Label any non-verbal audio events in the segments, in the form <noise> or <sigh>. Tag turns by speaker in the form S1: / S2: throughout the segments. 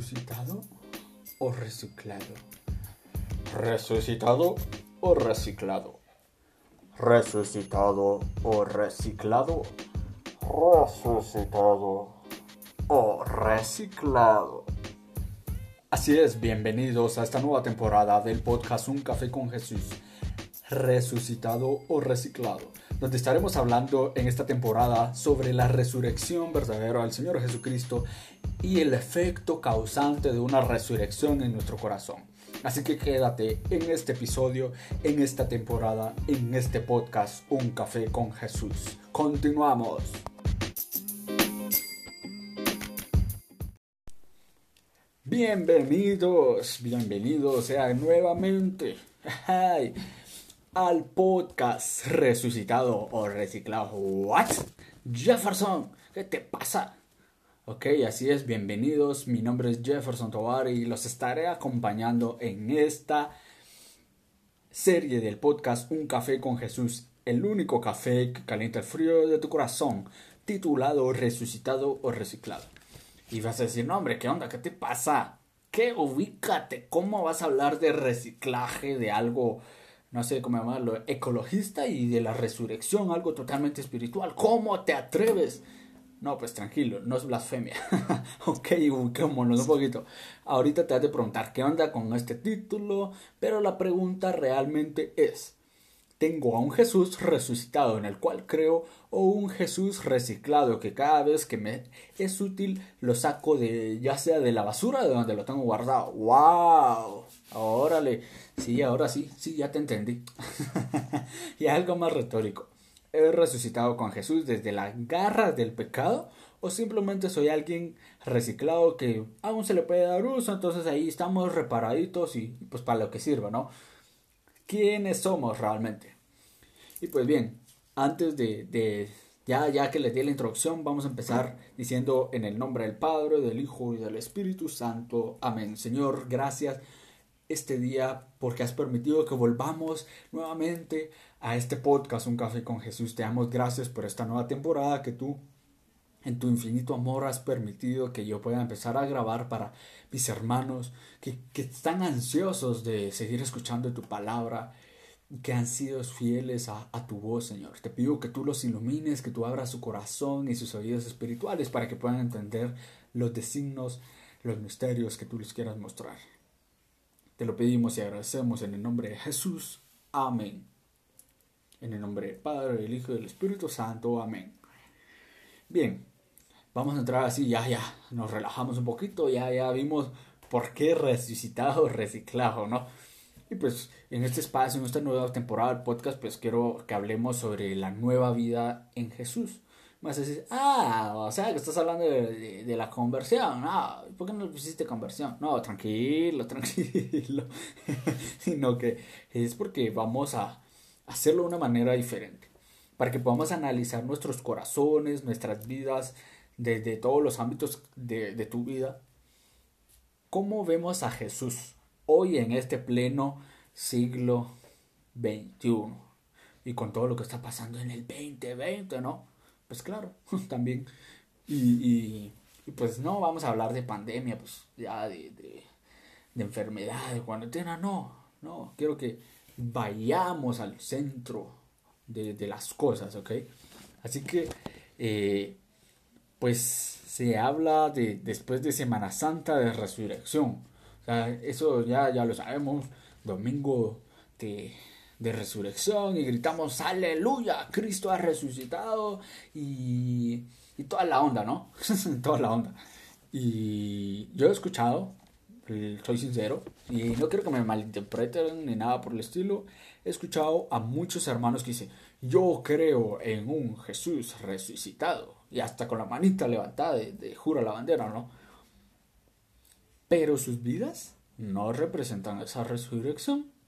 S1: ¿Resucitado o reciclado? ¿Resucitado o reciclado? ¿Resucitado o reciclado? ¿Resucitado o reciclado? Así es, bienvenidos a esta nueva temporada del podcast Un Café con Jesús. ¿Resucitado o reciclado? donde estaremos hablando en esta temporada sobre la resurrección verdadera del Señor Jesucristo y el efecto causante de una resurrección en nuestro corazón. Así que quédate en este episodio, en esta temporada, en este podcast Un Café con Jesús. Continuamos. Bienvenidos, bienvenidos sean nuevamente al podcast resucitado o reciclado. ¿What? Jefferson, ¿qué te pasa? Ok, así es, bienvenidos. Mi nombre es Jefferson Tovar y los estaré acompañando en esta serie del podcast Un Café con Jesús, el único café que calienta el frío de tu corazón, titulado Resucitado o Reciclado. Y vas a decir, no, hombre, ¿qué onda? ¿Qué te pasa? ¿Qué? Ubícate. ¿Cómo vas a hablar de reciclaje de algo? no sé cómo llamarlo, ecologista y de la resurrección, algo totalmente espiritual. ¿Cómo te atreves? No, pues tranquilo, no es blasfemia. <laughs> ok, ubiquémonos un poquito. Ahorita te has de preguntar qué onda con este título, pero la pregunta realmente es, ¿tengo a un Jesús resucitado en el cual creo o un Jesús reciclado que cada vez que me es útil lo saco de ya sea de la basura de donde lo tengo guardado? ¡Wow! Órale, sí, ahora sí, sí, ya te entendí. <laughs> y algo más retórico. ¿He resucitado con Jesús desde las garras del pecado? ¿O simplemente soy alguien reciclado que aún se le puede dar uso? Entonces ahí estamos reparaditos y pues para lo que sirva, ¿no? ¿Quiénes somos realmente? Y pues bien, antes de, de ya, ya que les di la introducción, vamos a empezar diciendo en el nombre del Padre, del Hijo y del Espíritu Santo. Amén. Señor, gracias este día porque has permitido que volvamos nuevamente a este podcast Un Café con Jesús. Te damos gracias por esta nueva temporada que tú en tu infinito amor has permitido que yo pueda empezar a grabar para mis hermanos que, que están ansiosos de seguir escuchando tu palabra, que han sido fieles a, a, tu voz, Señor. Te pido que tú los ilumines, que tú abras su corazón y sus oídos espirituales para que puedan entender los designos, los misterios que tú les quieras mostrar. Te lo pedimos y agradecemos en el nombre de Jesús. Amén. En el nombre del Padre, del Hijo y del Espíritu Santo. Amén. Bien, vamos a entrar así, ya, ya, nos relajamos un poquito, ya, ya vimos por qué resucitado, reciclado, ¿no? Y pues en este espacio, en esta nueva temporada del podcast, pues quiero que hablemos sobre la nueva vida en Jesús a decir, ah, o sea, que estás hablando de, de, la conversión. No, ¿por qué no pusiste conversión? No, tranquilo, <laughs> tranquilo. Sino que es porque vamos a hacerlo de una manera diferente. Para que podamos analizar nuestros corazones, nuestras vidas, desde todos los ámbitos de, de tu vida. ¿Cómo vemos a Jesús hoy en este pleno siglo XXI? Y con todo lo que está pasando en el 2020, ¿no? Pues claro, <laughs> también. Y, y, pues no vamos a hablar de pandemia, pues ya de, de, de enfermedad, de cuarentena, no, no, quiero que vayamos al centro de, de las cosas, ¿ok? Así que, eh, pues se habla de después de Semana Santa de resurrección. O sea, eso ya, ya lo sabemos, domingo de de resurrección y gritamos aleluya, Cristo ha resucitado y, y toda la onda, ¿no? <laughs> toda la onda. Y yo he escuchado, soy sincero, y no quiero que me malinterpreten ni nada por el estilo, he escuchado a muchos hermanos que dicen, yo creo en un Jesús resucitado, y hasta con la manita levantada de, de jura la bandera, ¿no? Pero sus vidas no representan esa resurrección.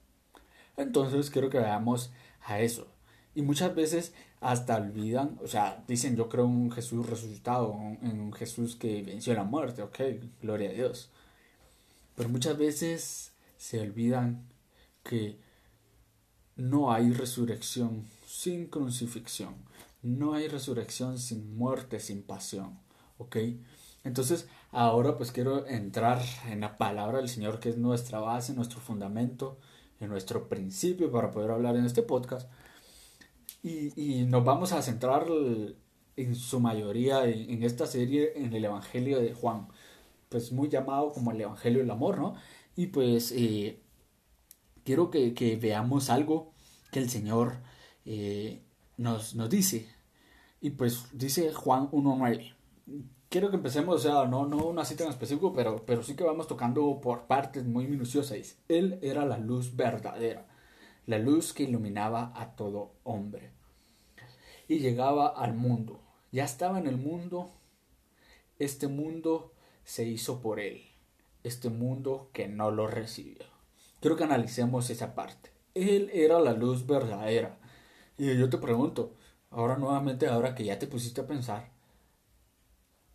S1: Entonces quiero que veamos a eso. Y muchas veces hasta olvidan, o sea, dicen yo creo en un Jesús resucitado, en un Jesús que venció la muerte, ok, gloria a Dios. Pero muchas veces se olvidan que no hay resurrección sin crucifixión, no hay resurrección sin muerte, sin pasión, ok. Entonces ahora pues quiero entrar en la palabra del Señor que es nuestra base, nuestro fundamento, en nuestro principio para poder hablar en este podcast. Y, y nos vamos a centrar en su mayoría en, esta serie en el Evangelio de Juan, pues muy llamado como el Evangelio del Amor, ¿no? Y pues eh, quiero que, que, veamos algo que el Señor eh, nos, nos dice. Y pues dice Juan 1.9 quiero que empecemos, o sea, no, no una cita en específico, pero, pero sí que vamos tocando por partes muy minuciosas. Él era la luz verdadera, la luz que iluminaba a todo hombre. Y llegaba al mundo. Ya estaba en el mundo. Este mundo se hizo por él. Este mundo que no lo recibió. Quiero que analicemos esa parte. Él era la luz verdadera. Y yo te pregunto, ahora nuevamente, ahora que ya te pusiste a pensar,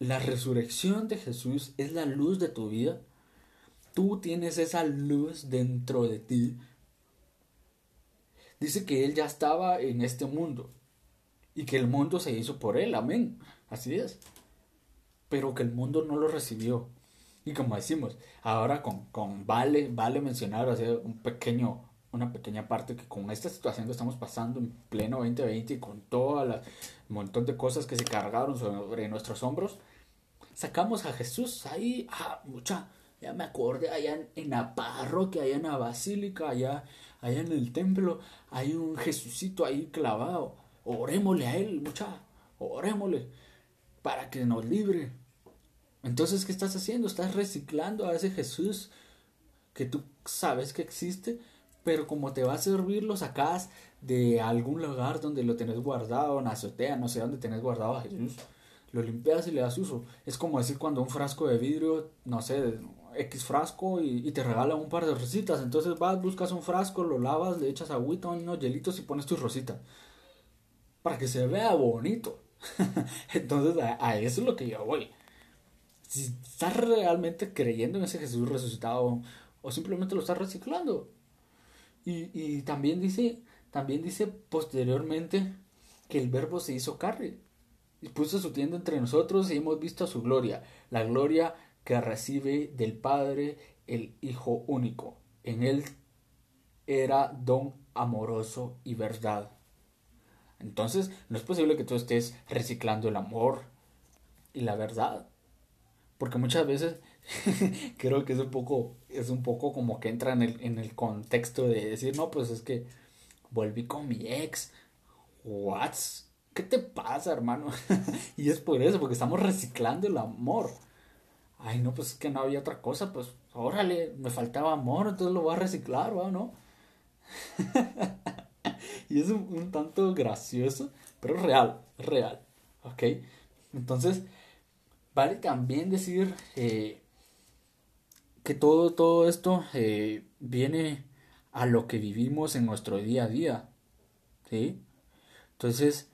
S1: la resurrección de Jesús es la luz de tu vida. Tú tienes esa luz dentro de ti. Dice que Él ya estaba en este mundo y que el mundo se hizo por Él. Amén. Así es. Pero que el mundo no lo recibió. Y como decimos, ahora con, con vale, vale mencionar, o un pequeño, una pequeña parte que con esta situación que estamos pasando en pleno 2020 y con todo el montón de cosas que se cargaron sobre nuestros hombros, sacamos a Jesús ahí, ah, mucha, ya me acordé, allá en, la parroquia, allá en la basílica, allá, allá en el templo, hay un Jesucito ahí clavado, orémosle a él, mucha, orémosle, para que nos libre. Entonces, ¿qué estás haciendo? Estás reciclando a ese Jesús que tú sabes que existe, pero como te va a servir, lo sacas de algún lugar donde lo tenés guardado, en azotea, no sé dónde tenés guardado a Jesús lo limpias y le das uso. Es como decir cuando un frasco de vidrio, no sé, X frasco y, te regala un par de rositas. Entonces vas, buscas un frasco, lo lavas, le echas agüita, unos hielitos y pones tu rosita. Para que se vea bonito. <laughs> Entonces a, eso es lo que yo voy. Si estás realmente creyendo en ese Jesús resucitado o simplemente lo estás reciclando. Y, y también dice, también dice posteriormente que el verbo se hizo carne y puso su tienda entre nosotros y hemos visto su gloria, la gloria que recibe del Padre el Hijo único. En él era don amoroso y verdad. Entonces, no es posible que tú estés reciclando el amor y la verdad. Porque muchas veces <laughs> creo que es un poco, es un poco como que entra en el, en el contexto de decir, no, pues es que volví con mi ex. What? ¿Qué te pasa, hermano? <laughs> y es por eso, porque estamos reciclando el amor. Ay, no, pues es que no había otra cosa, pues órale, me faltaba amor, entonces lo voy a reciclar, ¿o no? <laughs> y es un, tanto gracioso, pero real, real, ¿ok? Entonces, vale también decir eh, que todo, todo esto eh, viene a lo que vivimos en nuestro día a día, ¿sí? Entonces,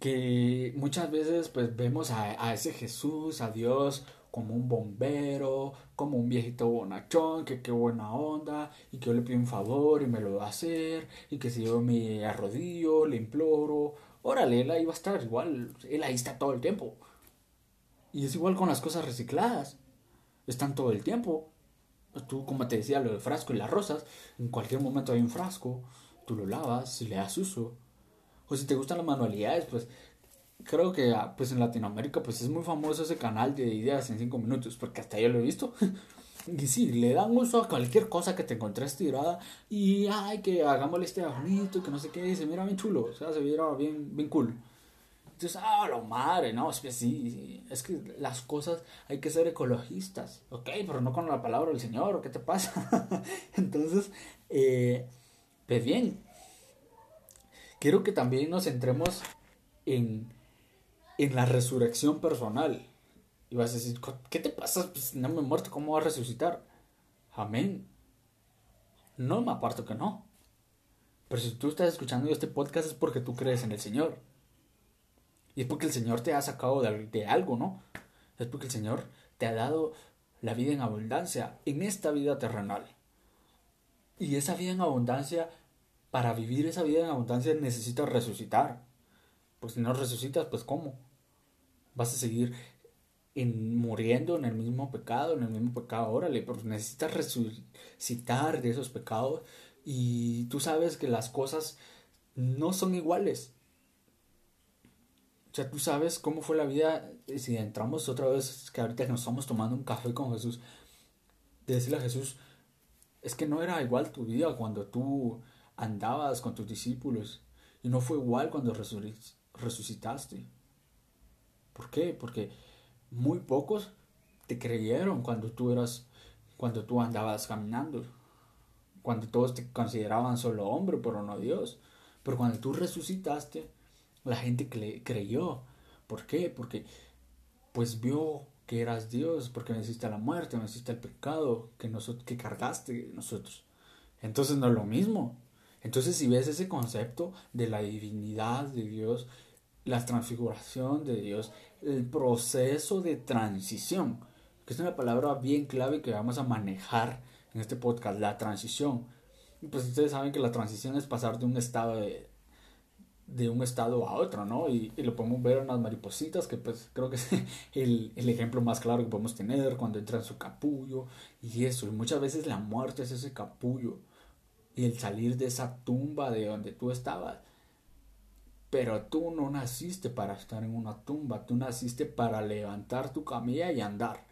S1: que muchas veces pues vemos a, ese Jesús, a Dios como un bombero, como un viejito bonachón, que qué buena onda, y que yo le pido un favor y me lo va a hacer, y que si yo me arrodillo, le imploro, órale, él ahí va a estar igual, él ahí está todo el tiempo. Y es igual con las cosas recicladas, están todo el tiempo. Tú, como te decía, lo del frasco y las rosas, en cualquier momento hay un frasco, tú lo lavas y le das uso o si te gustan las manualidades, pues creo que ah, pues en Latinoamérica pues es muy famoso ese canal de ideas en 5 minutos, porque hasta yo lo he visto. <laughs> y sí, le dan uso a cualquier cosa que te encontres tirada y ay que hagámosle este bonito, que no sé qué, se mira bien chulo, o sea, se mira bien, bien cool. Entonces, ah, lo madre, no, es que sí, es que las cosas hay que ser ecologistas, ok, pero no con la palabra del Señor, ¿qué te pasa? <laughs> Entonces, eh, pues bien, quiero que también nos centremos en, en la resurrección personal. Y vas a decir, ¿qué te pasa? Pues no me muerto, ¿cómo va a resucitar? Amén. No me aparto que no. Pero si tú estás escuchando este podcast es porque tú crees en el Señor. Y es porque el Señor te ha sacado de algo, ¿no? Es porque el Señor te ha dado la vida en abundancia en esta vida terrenal. Y esa vida en abundancia para vivir esa vida en abundancia necesitas resucitar. Pues si no resucitas, pues ¿cómo? Vas a seguir en muriendo en el mismo pecado, en el mismo pecado, órale, pero necesitas resucitar de esos pecados y tú sabes que las cosas no son iguales. O sea, tú sabes cómo fue la vida, si entramos otra vez, que ahorita nos estamos tomando un café con Jesús, de decirle a Jesús, es que no era igual tu vida cuando tú andabas con tus discípulos y no fue igual cuando resucitaste. ¿Por qué? Porque muy pocos te creyeron cuando tú eras, cuando tú andabas caminando, cuando todos te consideraban solo hombre, pero no Dios. Pero cuando tú resucitaste, la gente creyó. ¿Por qué? Porque pues vio que eras Dios, porque venciste la muerte, venciste el pecado que, nosotros, que cargaste nosotros. Entonces no es lo mismo. Entonces si ves ese concepto de la divinidad de Dios, la transfiguración de Dios, el proceso de transición, que es una palabra bien clave que vamos a manejar en este podcast, la transición. Pues ustedes saben que la transición es pasar de un estado de, de un estado a otro, ¿no? Y, lo podemos ver en las maripositas, que pues creo que es <laughs> el, el, ejemplo más claro que podemos tener cuando entra en su capullo y eso. Y muchas veces la muerte es ese capullo y el salir de esa tumba de donde tú estabas pero tú no naciste para estar en una tumba, tú naciste para levantar tu camilla y andar.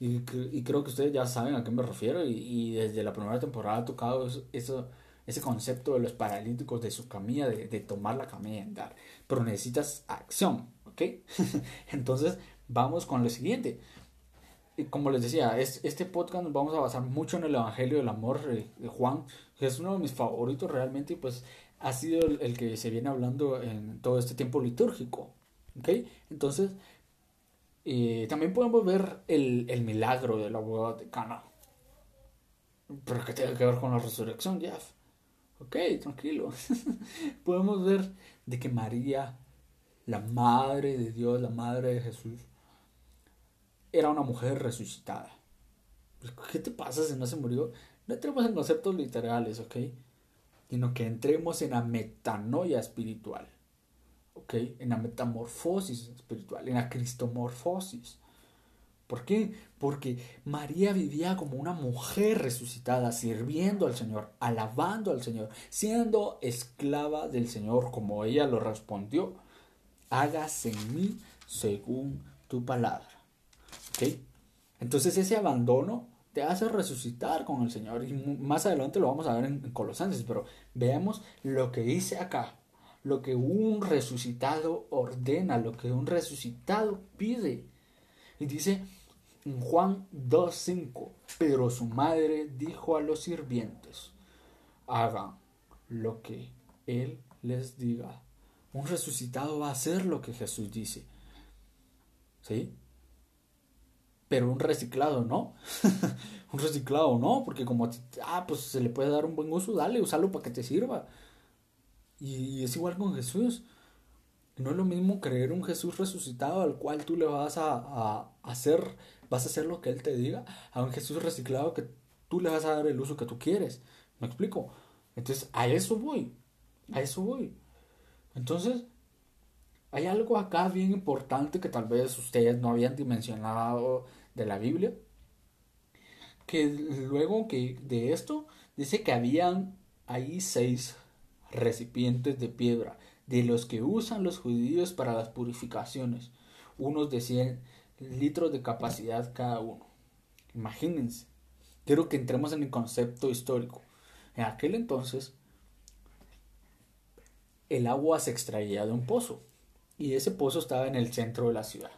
S1: Y, y creo que ustedes ya saben a qué me refiero y, desde la primera temporada ha tocado eso, ese concepto de los paralíticos de su camilla, de, de tomar la camilla y andar. Pero necesitas acción, ¿ok? <laughs> Entonces vamos con lo siguiente. Como les decía, es, este podcast nos vamos a basar mucho en el Evangelio del Amor de Juan, es uno de mis favoritos realmente, y pues ha sido el, que se viene hablando en todo este tiempo litúrgico. ¿Ok? Entonces, eh, también podemos ver el, el, milagro de la boda de Cana. Pero que tiene que ver con la resurrección, Jeff. Ok, tranquilo. <laughs> podemos ver de que María, la madre de Dios, la madre de Jesús, era una mujer resucitada. ¿Qué te pasa si no se murió? No tenemos en conceptos literales, ¿ok? sino que entremos en la metanoia espiritual, ¿ok? En la metamorfosis espiritual, en la cristomorfosis. ¿Por qué? Porque María vivía como una mujer resucitada, sirviendo al Señor, alabando al Señor, siendo esclava del Señor, como ella lo respondió. Hágase en mí según tu palabra. ¿Ok? Entonces ese abandono te hace resucitar con el Señor. Y más adelante lo vamos a ver en, Colosenses, pero veamos lo que dice acá, lo que un resucitado ordena, lo que un resucitado pide. Y dice en Juan 2.5, pero su madre dijo a los sirvientes, hagan lo que Él les diga. Un resucitado va a hacer lo que Jesús dice. ¿Sí? Pero un reciclado no. <laughs> un reciclado no, porque como, ah, pues se le puede dar un buen uso, dale, usalo para que te sirva. Y es igual con Jesús. No es lo mismo creer un Jesús resucitado al cual tú le vas a, a, hacer, vas a hacer lo que Él te diga, a un Jesús reciclado que tú le vas a dar el uso que tú quieres. ¿Me explico? Entonces, a eso voy. A eso voy. Entonces, hay algo acá bien importante que tal vez ustedes no habían dimensionado de la Biblia. Que luego que de esto dice que habían ahí seis recipientes de piedra de los que usan los judíos para las purificaciones, unos de 100 litros de capacidad cada uno. Imagínense, quiero que entremos en el concepto histórico. En aquel entonces, el agua se extraía de un pozo y ese pozo estaba en el centro de la ciudad.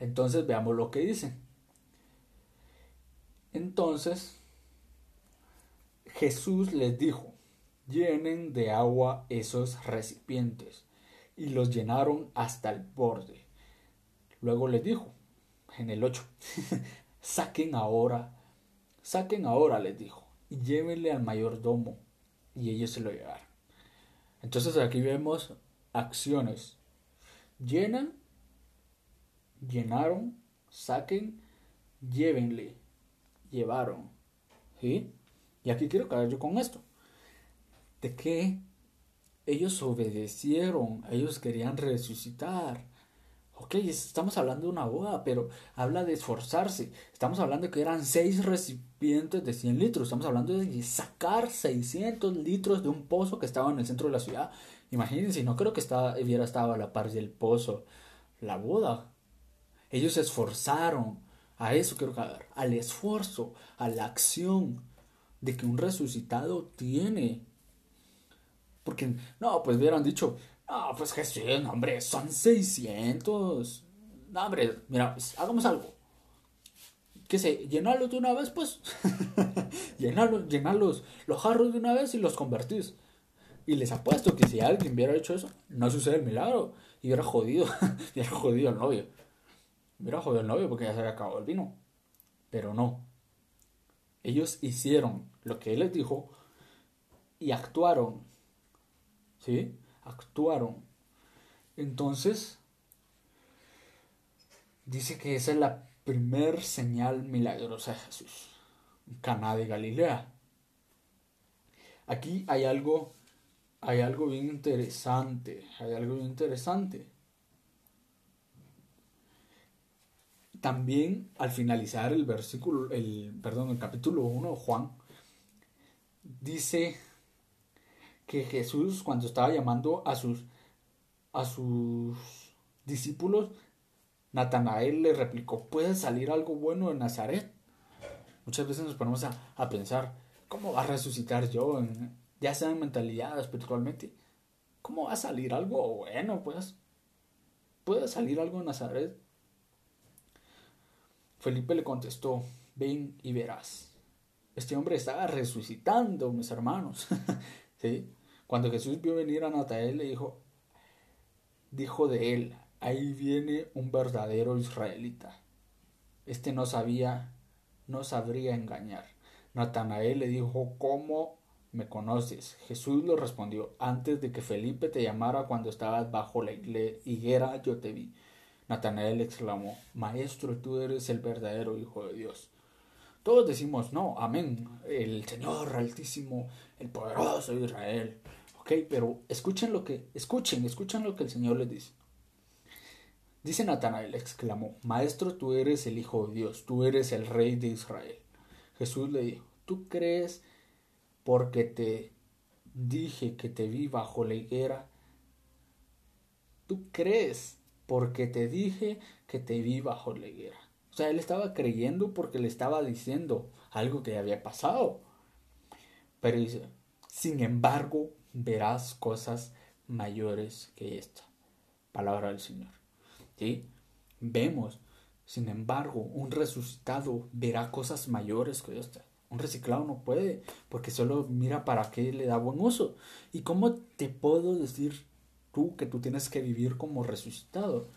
S1: Entonces veamos lo que dice. Entonces Jesús les dijo, llenen de agua esos recipientes. Y los llenaron hasta el borde. Luego les dijo, en el 8, <laughs> saquen ahora, saquen ahora, les dijo, y llévenle al mayordomo. Y ellos se lo llevaron. Entonces aquí vemos acciones llenan, llenaron, saquen, llévenle, llevaron. ¿Sí? Y aquí quiero caer yo con esto. De que ellos obedecieron, ellos querían resucitar. Ok, estamos hablando de una boda, pero habla de esforzarse. Estamos hablando de que eran seis recipientes de 100 litros. Estamos hablando de sacar 600 litros de un pozo que estaba en el centro de la ciudad. Imagínense, no creo que estaba, hubiera estado a la par del pozo. La boda. Ellos se esforzaron. A eso quiero caer. Al esfuerzo, a la acción de que un resucitado tiene. Porque, no, pues hubieran dicho, no, pues Jesús, hombre, son 600. No, hombre, mira, pues, hagamos algo. Que se, llenarlos de una vez, pues. <laughs> llenarlos, llenar los, jarros de una vez y los convertís. Y les apuesto que si alguien hubiera hecho eso, no sucede el milagro. Y hubiera jodido, <laughs> hubiera jodido al novio. Hubiera jodido al novio porque ya se había acabado el vino. Pero no. Ellos hicieron lo que él les dijo y actuaron. ¿Sí? actuaron. Entonces, dice que esa es la primer señal milagrosa de Jesús. Caná de Galilea. Aquí hay algo, hay algo bien interesante, hay algo bien interesante. También al finalizar el versículo, el, perdón, el capítulo 1 de Juan, dice que Jesús cuando estaba llamando a sus, a sus discípulos, Natanael le replicó, ¿puede salir algo bueno de Nazaret? Muchas veces nos ponemos a, pensar, ¿cómo va a resucitar yo? ya sea en mentalidad, espiritualmente. ¿Cómo va a salir algo bueno? Pues, ¿puede salir algo de Nazaret? Felipe le contestó, ven y verás. Este hombre estaba resucitando, mis hermanos. <laughs> Cuando Jesús vio venir a Natanael, le dijo, dijo de él, ahí viene un verdadero israelita. Este no sabía, no sabría engañar. Natanael le dijo, ¿cómo me conoces? Jesús le respondió, antes de que Felipe te llamara cuando estabas bajo la higuera, yo te vi. Natanael exclamó, Maestro, tú eres el verdadero Hijo de Dios. Todos decimos, no, amén, el Señor altísimo, el poderoso de Israel. Ok, pero escuchen lo que, escuchen, escuchen lo que el Señor les dice. Dice Natanael, exclamó, Maestro, tú eres el Hijo de Dios, tú eres el Rey de Israel. Jesús le dijo, ¿tú crees porque te dije que te vi bajo la higuera? ¿Tú crees porque te dije que te vi bajo la higuera? O sea, él estaba creyendo porque le estaba diciendo algo que había pasado. Pero dice, sin embargo, verás cosas mayores que esta. Palabra del Señor. ¿Sí? Vemos, sin embargo, un resucitado verá cosas mayores que esta. Un reciclado no puede, porque solo mira para qué le da buen uso. ¿Y cómo te puedo decir tú que tú tienes que vivir como resucitado?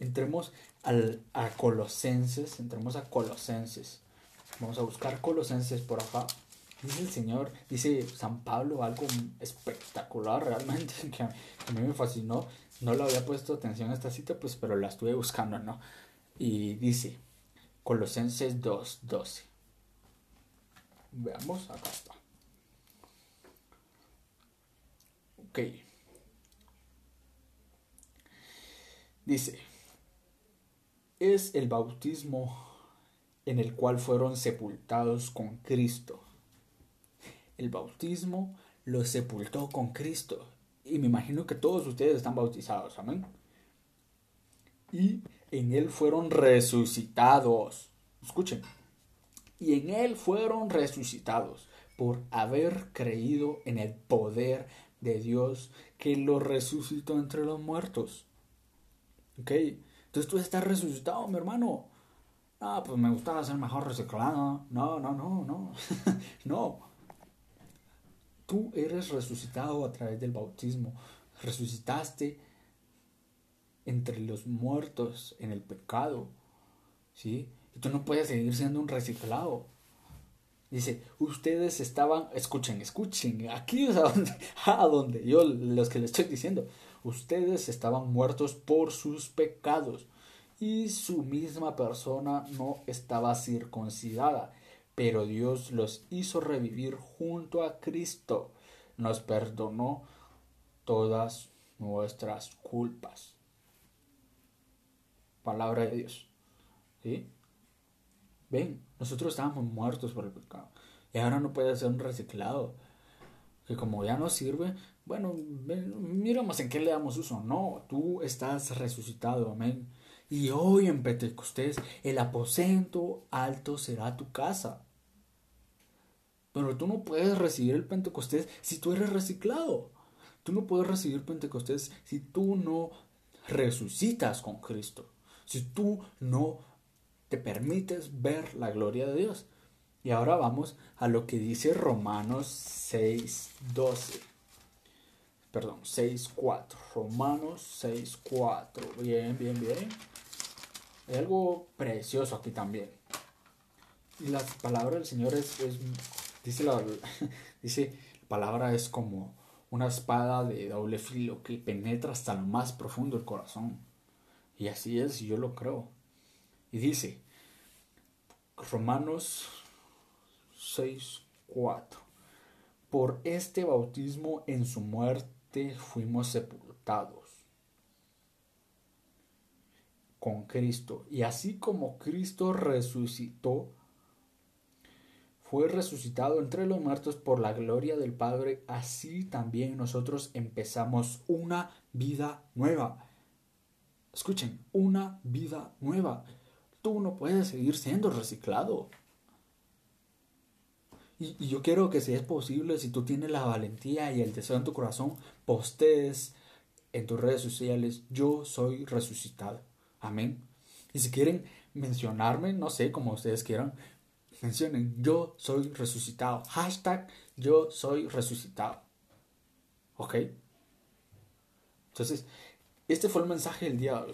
S1: Entremos al, a Colosenses, entremos a Colosenses. Vamos a buscar Colosenses por acá. Dice el Señor, dice San Pablo algo espectacular realmente <laughs> que a, mí me fascinó. No le había puesto atención a esta cita, pues, pero la estuve buscando, ¿no? Y dice, Colosenses 2, 12. Veamos, acá está. Ok. Dice, es el bautismo en el cual fueron sepultados con Cristo. El bautismo los sepultó con Cristo. Y me imagino que todos ustedes están bautizados, amén. Y en Él fueron resucitados. Escuchen. Y en Él fueron resucitados por haber creído en el poder de Dios que lo resucitó entre los muertos. ¿Ok? Entonces tú estás resucitado, mi hermano. Ah, pues me gustaba ser mejor reciclado. No, no, no, no. <laughs> no. Tú eres resucitado a través del bautismo. Resucitaste entre los muertos en el pecado. ¿Sí? Y tú no puedes seguir siendo un reciclado. Dice, ustedes estaban, escuchen, escuchen, aquí es a donde, <laughs> a donde yo, los que les estoy diciendo, ustedes estaban muertos por sus pecados y su misma persona no estaba circuncidada, pero Dios los hizo revivir junto a Cristo, nos perdonó todas nuestras culpas. palabra de Dios. ¿Sí? Ven, nosotros estábamos muertos por el pecado. Y ahora no puede ser un reciclado. Que como ya no sirve, bueno, miramos en qué le damos uso. No, tú estás resucitado, amén. Y hoy en Pentecostés el aposento alto será tu casa. Pero tú no puedes recibir el Pentecostés si tú eres reciclado. Tú no puedes recibir Pentecostés si tú no resucitas con Cristo. Si tú no te permites ver la gloria de Dios. Y ahora vamos a lo que dice Romanos 6, 12. Perdón, 6, 4. Romanos 6, 4. Bien, bien, bien. Hay algo precioso aquí también. Y la palabra del Señor es, dice, la, <laughs> dice, la palabra es como una espada de doble filo que penetra hasta lo más profundo del corazón. Y así es, yo lo creo. Y dice, Romanos 6, 4. Por este bautismo en su muerte fuimos sepultados con Cristo. Y así como Cristo resucitó, fue resucitado entre los muertos por la gloria del Padre, así también nosotros empezamos una vida nueva. Escuchen, una vida nueva. Tú no puedes seguir siendo reciclado. Y, yo quiero que si es posible, si tú tienes la valentía y el deseo en tu corazón, postees en tus redes sociales, yo soy resucitado. Amén. Y si quieren mencionarme, no sé, como ustedes quieran, mencionen, yo soy resucitado. Hashtag, yo soy resucitado. ¿Ok? Entonces, este fue el mensaje del día.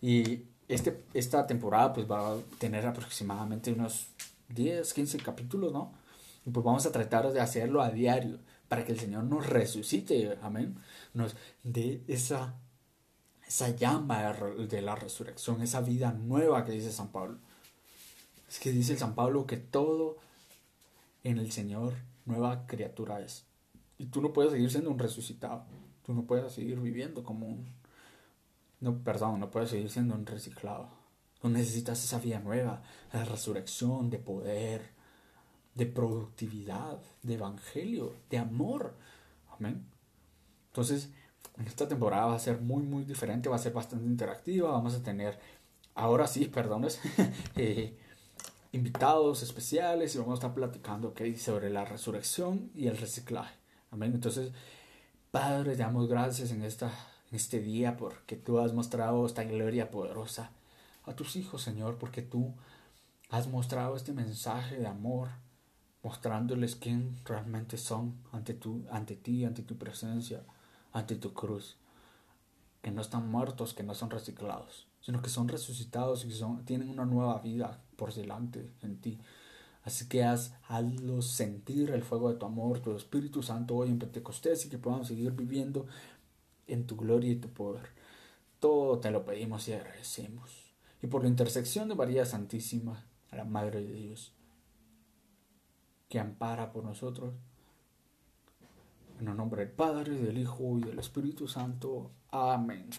S1: Y este, esta temporada pues va a tener aproximadamente unos 10, 15 capítulos, ¿no? Y pues vamos a tratar de hacerlo a diario para que el Señor nos resucite, amén. Nos dé esa, esa llama de la resurrección, esa vida nueva que dice San Pablo. Es que dice San Pablo que todo en el Señor nueva criatura es. Y tú no puedes seguir siendo un resucitado. Tú no puedes seguir viviendo como un... No, perdón, no puedes seguir siendo un reciclado. Tú necesitas esa vida nueva, la resurrección de poder, de productividad, de evangelio, de amor. Amén. Entonces, en esta temporada va a ser muy, muy diferente, va a ser bastante interactiva. Vamos a tener, ahora sí, perdones, <laughs> eh, invitados especiales y vamos a estar platicando sobre la resurrección y el reciclaje. Amén. Entonces, Padre, te damos gracias en, esta, en este día porque tú has mostrado esta gloria poderosa a tus hijos, Señor, porque tú has mostrado este mensaje de amor mostrándoles quién realmente son ante, tu, ante ti, ante tu presencia, ante tu cruz. Que no están muertos, que no son reciclados, sino que son resucitados y son, tienen una nueva vida por delante en ti. Así que haz, hazlos sentir el fuego de tu amor, tu Espíritu Santo hoy en Pentecostés y que puedan seguir viviendo en tu gloria y tu poder. Todo te lo pedimos y agradecemos. Y por la intersección de María Santísima, la Madre de Dios, que ampara por nosotros. En el nombre del Padre, del Hijo y del Espíritu Santo. Amén.